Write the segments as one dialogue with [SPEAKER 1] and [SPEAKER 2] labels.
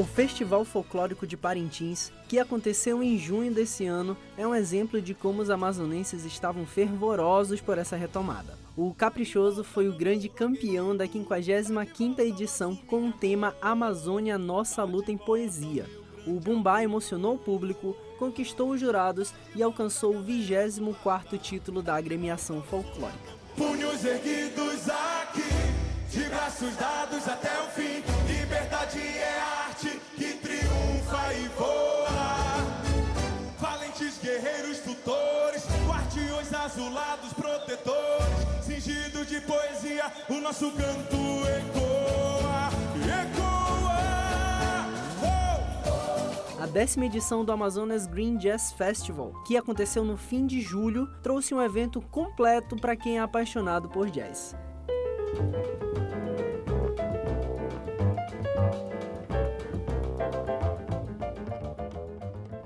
[SPEAKER 1] O Festival Folclórico de Parintins, que aconteceu em junho desse ano, é um exemplo de como os amazonenses estavam fervorosos por essa retomada. O Caprichoso foi o grande campeão da 55ª edição com o tema Amazônia Nossa Luta em Poesia. O Bumbá emocionou o público, conquistou os jurados e alcançou o 24º título da agremiação folclórica.
[SPEAKER 2] Punhos erguidos aqui, de braços dados até o fim, azulados protetores, cingido de poesia, o nosso canto ecoa, ecoa.
[SPEAKER 1] A décima edição do Amazonas Green Jazz Festival, que aconteceu no fim de julho, trouxe um evento completo para quem é apaixonado por jazz.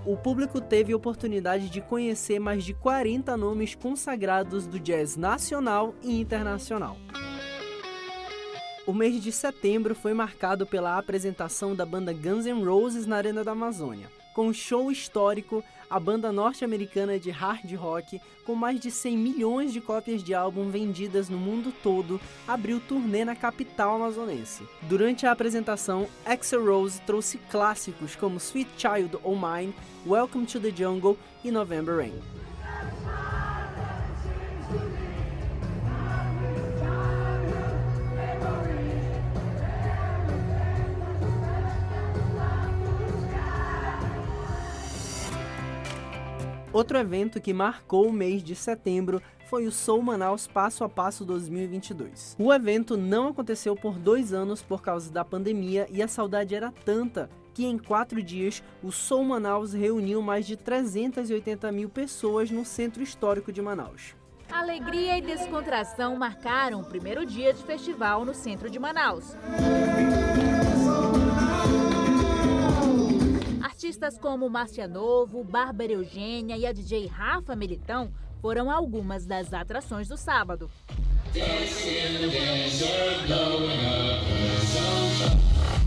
[SPEAKER 1] O público teve oportunidade de conhecer mais de 40 nomes consagrados do jazz nacional e internacional. O mês de setembro foi marcado pela apresentação da banda Guns N' Roses na Arena da Amazônia. Com um show histórico, a banda norte-americana de hard rock, com mais de 100 milhões de cópias de álbum vendidas no mundo todo, abriu turnê na capital amazonense. Durante a apresentação, Axel Rose trouxe clássicos como Sweet Child O' Mine, Welcome to the Jungle e November Rain. Outro evento que marcou o mês de setembro foi o Soul Manaus Passo a Passo 2022. O evento não aconteceu por dois anos por causa da pandemia e a saudade era tanta que em quatro dias o Soul Manaus reuniu mais de 380 mil pessoas no centro histórico de Manaus.
[SPEAKER 3] Alegria e descontração marcaram o primeiro dia de festival no centro de Manaus. Artistas como Márcia Novo, Bárbara Eugênia e a DJ Rafa Melitão foram algumas das atrações do sábado.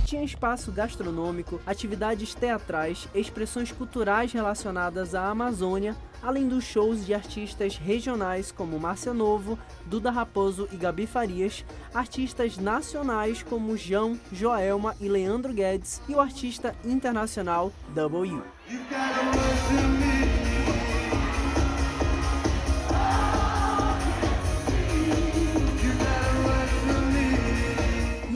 [SPEAKER 1] Tinha espaço gastronômico, atividades teatrais, expressões culturais relacionadas à Amazônia, além dos shows de artistas regionais como Márcia Novo, Duda Raposo e Gabi Farias, artistas nacionais como João, Joelma e Leandro Guedes e o artista internacional W.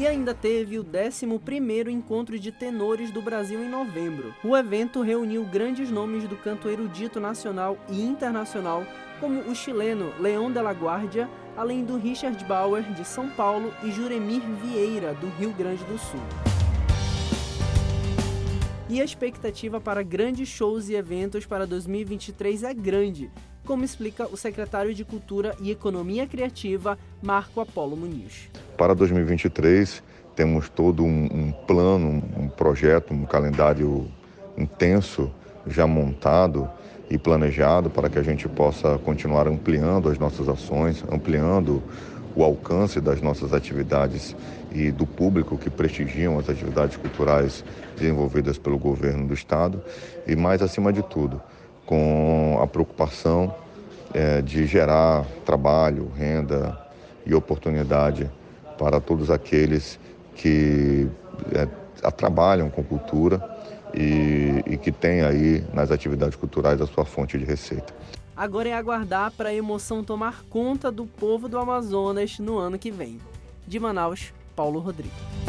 [SPEAKER 1] E ainda teve o 11º Encontro de Tenores do Brasil em novembro. O evento reuniu grandes nomes do canto erudito nacional e internacional, como o chileno Leão de la Guardia, além do Richard Bauer, de São Paulo, e Juremir Vieira, do Rio Grande do Sul. E a expectativa para grandes shows e eventos para 2023 é grande, como explica o secretário de Cultura e Economia Criativa, Marco Apolo Muniz.
[SPEAKER 4] Para 2023, temos todo um, um plano, um projeto, um calendário intenso já montado e planejado para que a gente possa continuar ampliando as nossas ações, ampliando o alcance das nossas atividades e do público que prestigiam as atividades culturais desenvolvidas pelo governo do Estado e, mais acima de tudo, com a preocupação é, de gerar trabalho, renda e oportunidade para todos aqueles que é, trabalham com cultura e, e que têm aí nas atividades culturais a sua fonte de receita.
[SPEAKER 1] Agora é aguardar para a emoção tomar conta do povo do Amazonas no ano que vem. De Manaus, Paulo Rodrigues.